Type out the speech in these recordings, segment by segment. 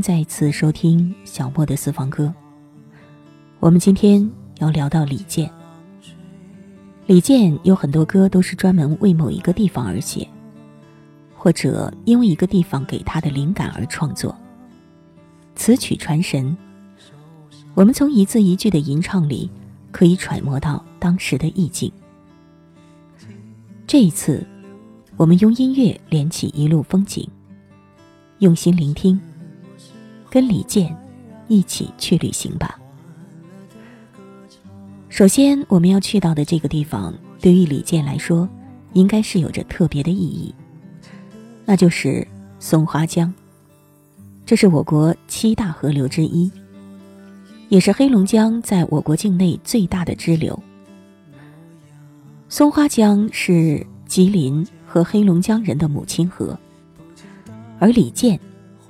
再次收听小莫的私房歌。我们今天要聊到李健。李健有很多歌都是专门为某一个地方而写，或者因为一个地方给他的灵感而创作。词曲传神，我们从一字一句的吟唱里可以揣摩到当时的意境。这一次，我们用音乐连起一路风景，用心聆听。跟李健一起去旅行吧。首先，我们要去到的这个地方，对于李健来说，应该是有着特别的意义，那就是松花江。这是我国七大河流之一，也是黑龙江在我国境内最大的支流。松花江是吉林和黑龙江人的母亲河，而李健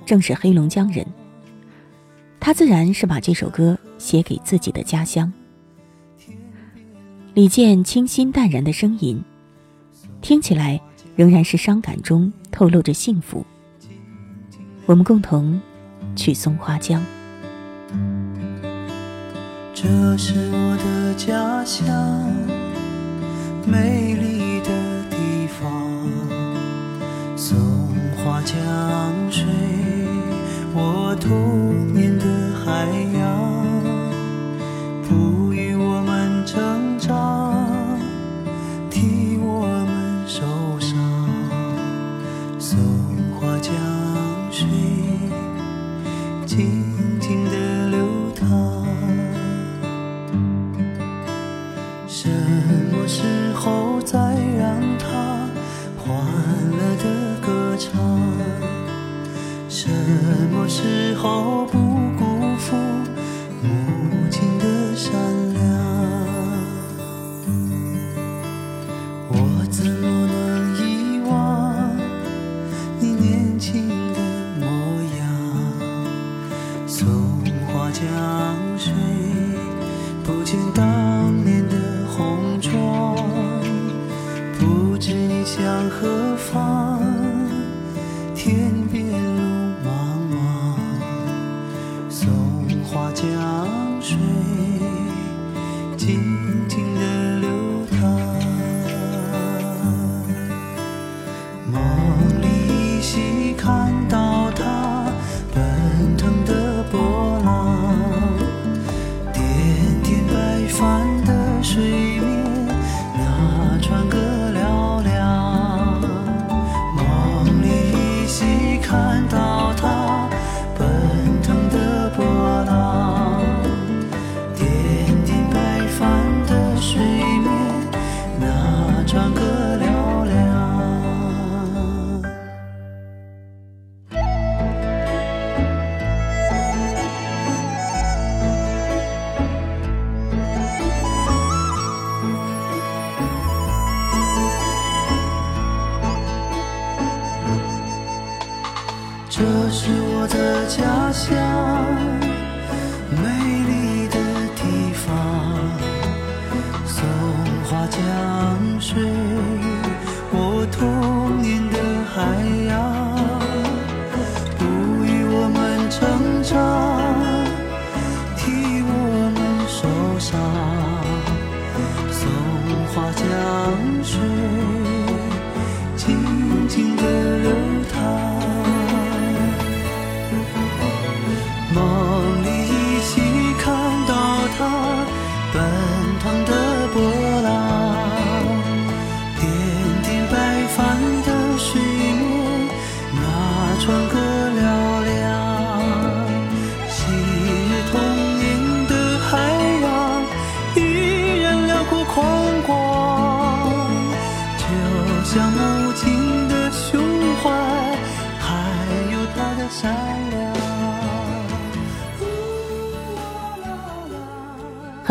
正是黑龙江人。他自然是把这首歌写给自己的家乡。李健清新淡然的声音，听起来仍然是伤感中透露着幸福。我们共同去松花江。这是我的家乡，美丽的地方，松花江水。我童花匠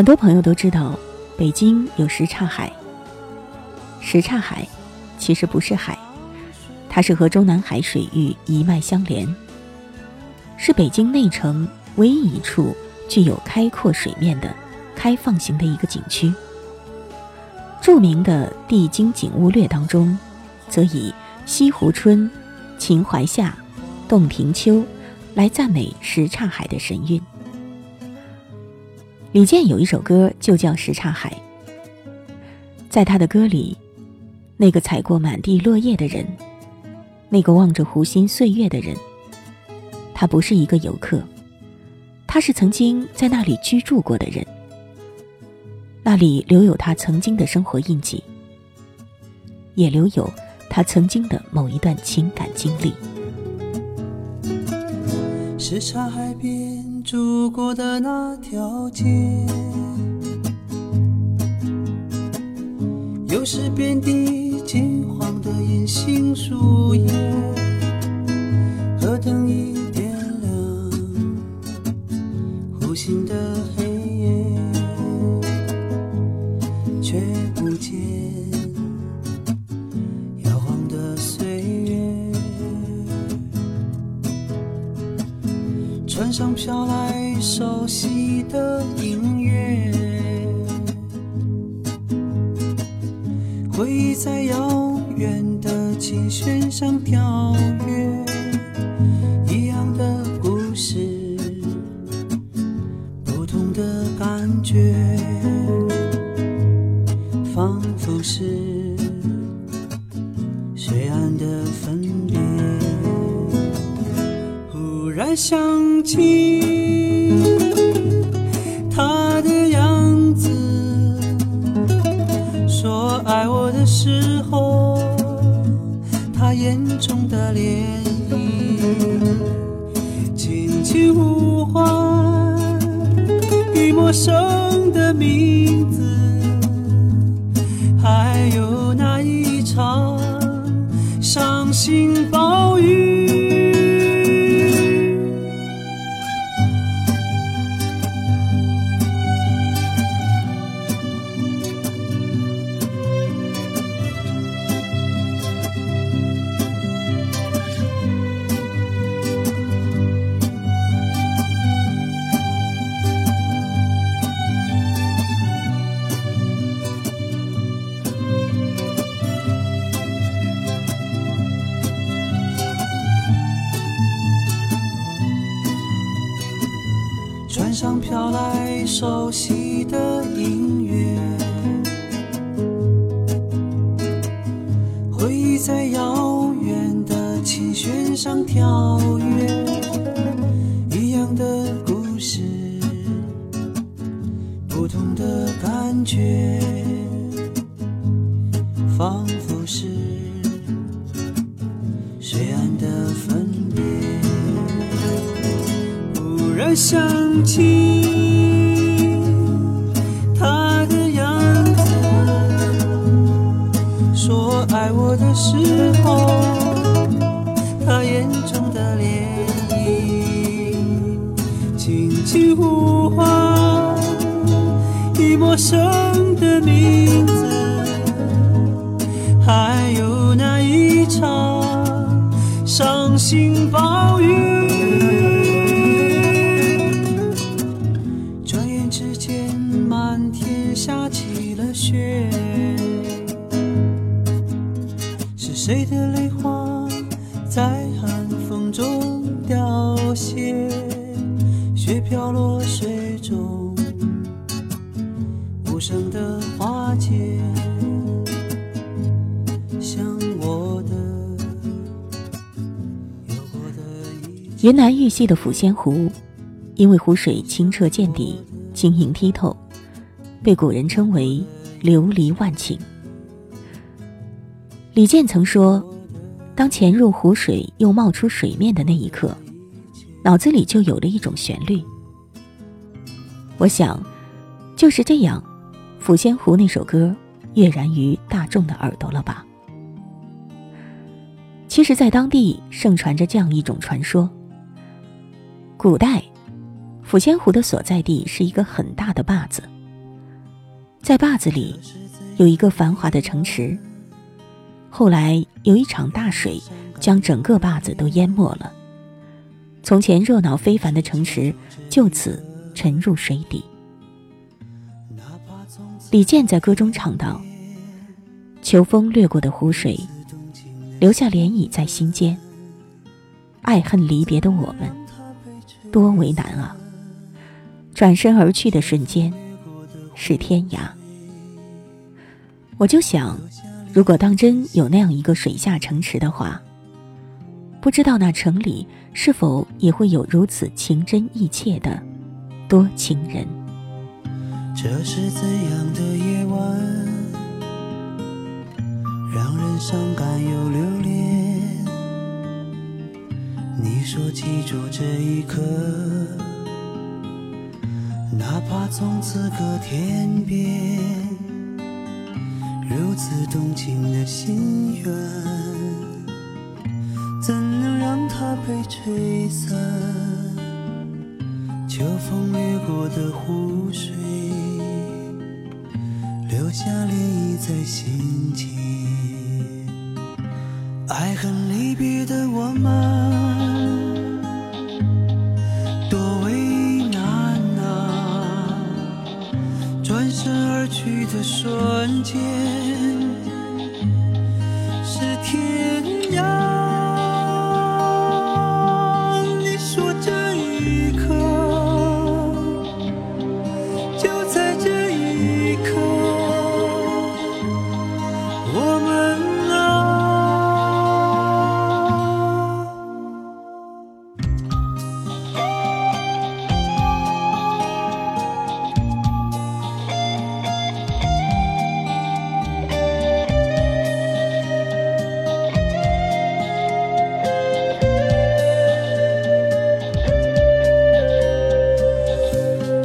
很多朋友都知道，北京有什刹海。什刹海其实不是海，它是和中南海水域一脉相连，是北京内城唯一一处具有开阔水面的开放型的一个景区。著名的《帝京景物略》当中，则以“西湖春”“秦淮夏”“洞庭秋”来赞美什刹海的神韵。李健有一首歌就叫《什刹海》。在他的歌里，那个踩过满地落叶的人，那个望着湖心岁月的人，他不是一个游客，他是曾经在那里居住过的人。那里留有他曾经的生活印记，也留有他曾经的某一段情感经历。什刹海边住过的那条街，又是遍地金黄的银杏树叶，河灯一点亮，湖心的仿佛是水岸的分别。忽然想起他的样子，说爱我的时候，他眼中的涟漪，轻轻呼唤已陌生的名字，上跳跃，一样的故事，不同的感觉，仿佛是水岸的分别。忽然想起他的样子，说爱我的时候，轻呼唤已陌生的名字，还有那一场伤心暴雨。转眼之间，满天下起了雪，是谁的泪花在云南玉溪的抚仙湖，因为湖水清澈见底、晶莹剔透，被古人称为“琉璃万顷”。李健曾说：“当潜入湖水又冒出水面的那一刻，脑子里就有了一种旋律。”我想，就是这样，《抚仙湖》那首歌跃然于大众的耳朵了吧？其实，在当地盛传着这样一种传说：古代，抚仙湖的所在地是一个很大的坝子，在坝子里有一个繁华的城池。后来有一场大水，将整个坝子都淹没了。从前热闹非凡的城池就此沉入水底。李健在歌中唱道：“秋风掠过的湖水，留下涟漪在心间。爱恨离别的我们，多为难啊！转身而去的瞬间，是天涯。”我就想。如果当真有那样一个水下城池的话，不知道那城里是否也会有如此情真意切的多情人？这是怎样的夜晚，让人伤感又留恋？你说记住这一刻，哪怕从此隔天边。如此动情的心愿，怎能让它被吹散？秋风掠过的湖水，留下涟漪在心间。爱恨离别的我们，瞬间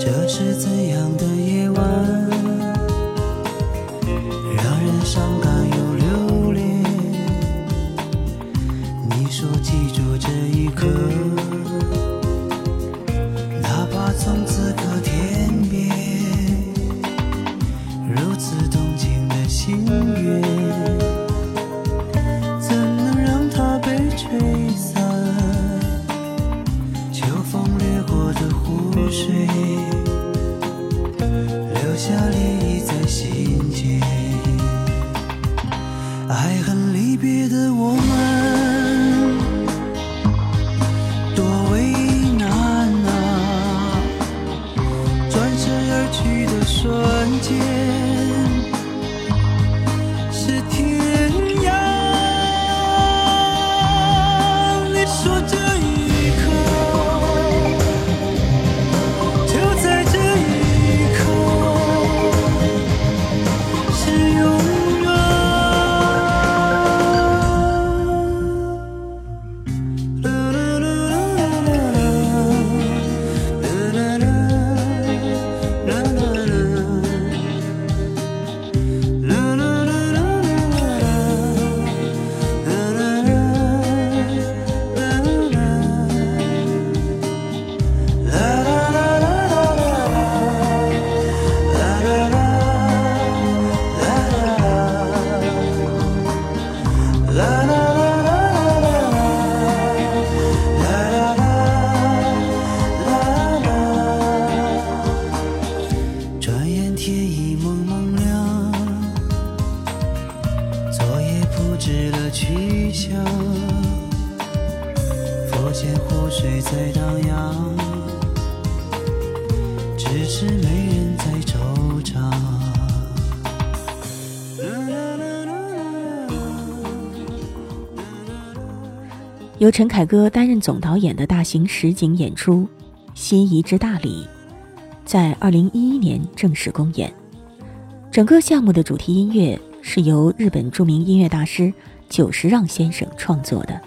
这是怎样的夜晚让人伤感又留恋？你说记住这一刻由陈凯歌担任总导演的大型实景演出《西夷之大礼》，在二零一一年正式公演。整个项目的主题音乐是由日本著名音乐大师久石让先生创作的。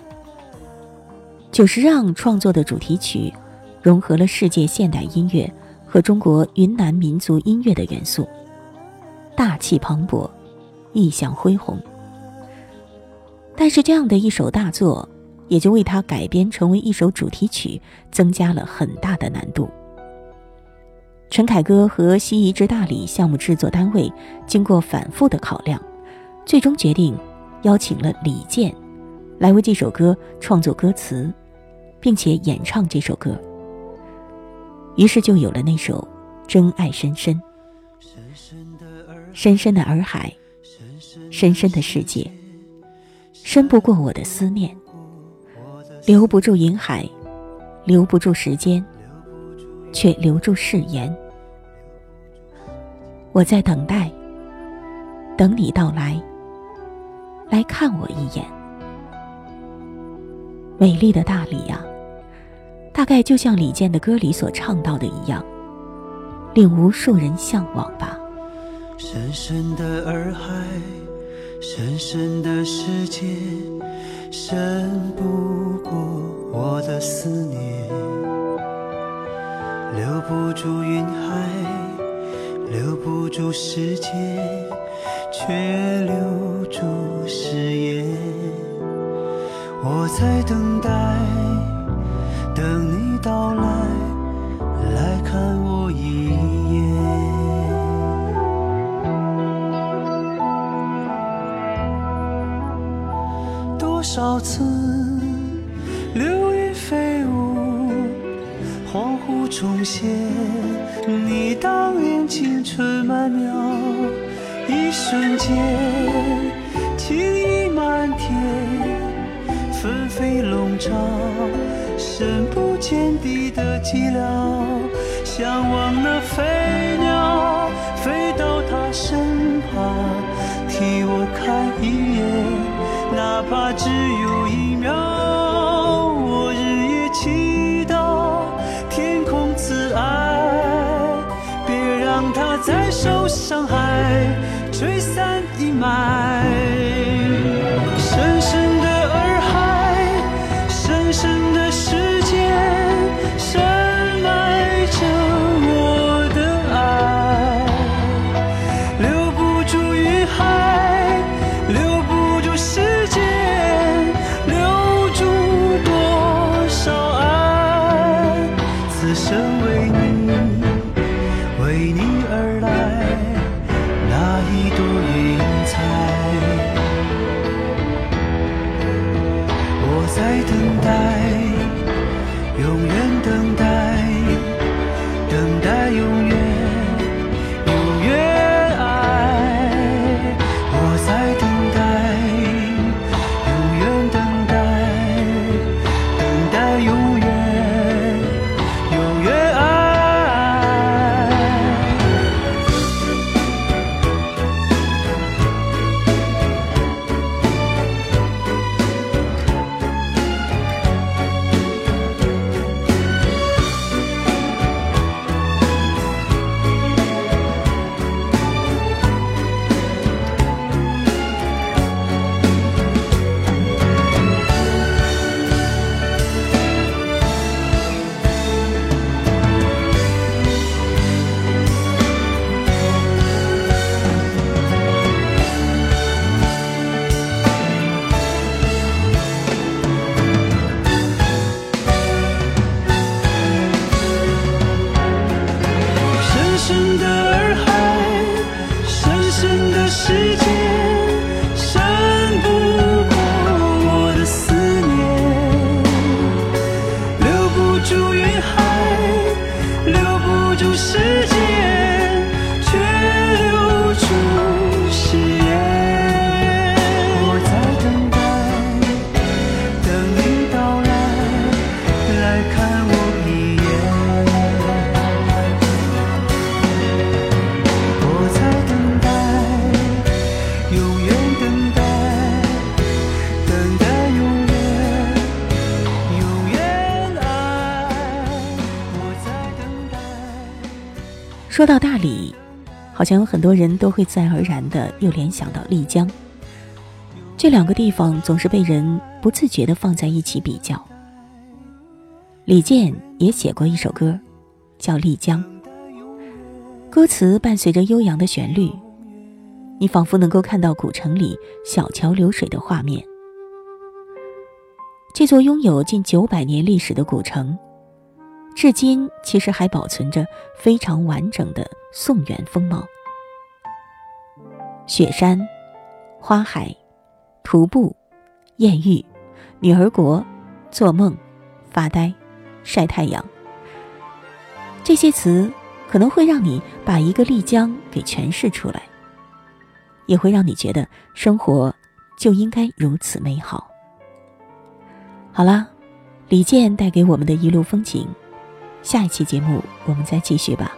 久石让创作的主题曲，融合了世界现代音乐和中国云南民族音乐的元素，大气磅礴，意象恢宏。但是，这样的一首大作。也就为它改编成为一首主题曲增加了很大的难度。陈凯歌和西移之大理项目制作单位经过反复的考量，最终决定邀请了李健来为这首歌创作歌词，并且演唱这首歌。于是就有了那首《真爱深深》。深深的洱海，深深的世界，深不过我的思念，留不住银海，留不住时间。却留住誓言。我在等待，等你到来，来看我一眼。美丽的大理呀，大概就像李健的歌里所唱到的一样，令无数人向往吧。深深的洱海，深深的世界，深不过我的思念。留不住云海，留不住时间，却留住誓言。我在等待，等你到来，来看我多少次流云飞舞。恍惚重现，你当年青春曼妙，一瞬间情意漫天，纷飞笼罩，深不见底的寂寥。向往那飞鸟飞到他身旁，替我看一眼，哪怕只有吹散阴霾，说到大理，好像有很多人都会自然而然的又联想到丽江。这两个地方总是被人不自觉的放在一起比较。李健也写过一首歌，叫《丽江》，歌词伴随着悠扬的旋律，你仿佛能够看到古城里小桥流水的画面。这座拥有近九百年历史的古城，至今其实还保存着非常完整的宋元风貌。雪山、花海、徒步、艳遇、女儿国、做梦、发呆、晒太阳，这些词可能会让你把一个丽江给诠释出来，也会让你觉得生活就应该如此美好。好啦，李健带给我们的一路风景，下一期节目我们再继续吧。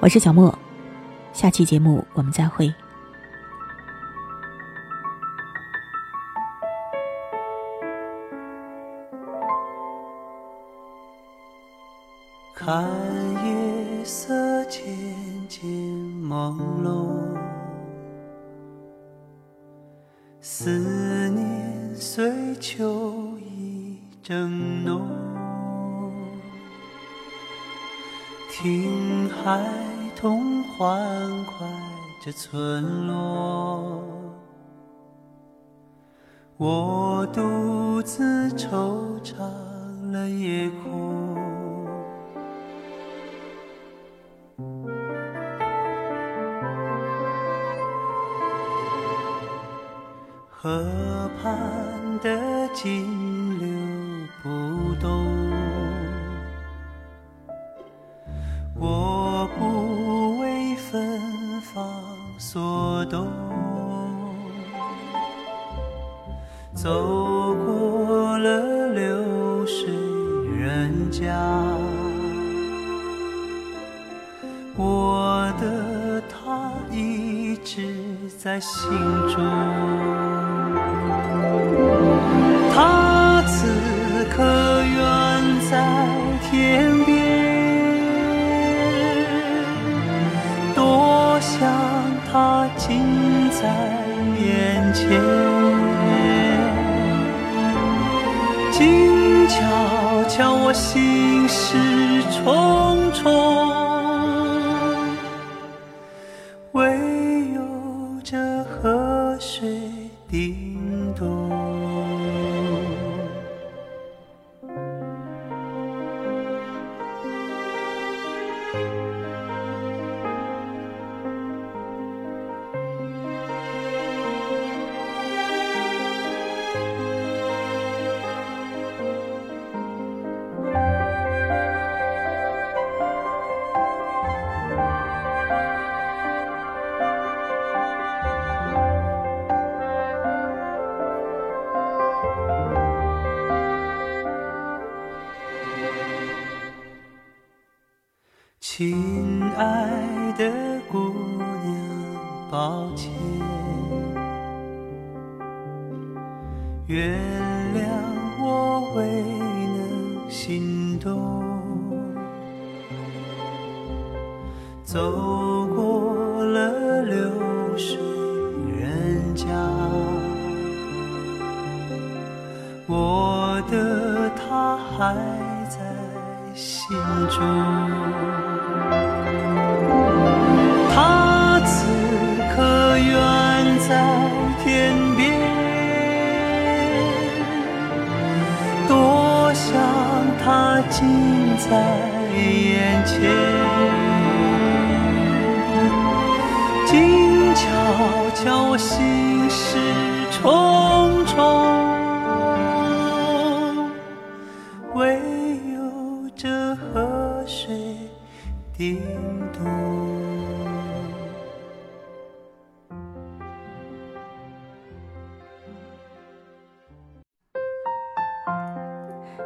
我是小莫，下期节目我们再会。看夜色渐渐朦胧，思念随秋意正浓。听孩童欢快着村落，我独自惆怅了夜空。河畔的金柳不动，走过了流水人家，我的他一直在心中。他此刻远在天在眼前静悄悄我心事重重唯有这河水低原谅我未能心动。走过了流水人家，我的他还在心中。近在眼前，静悄悄，心事重重。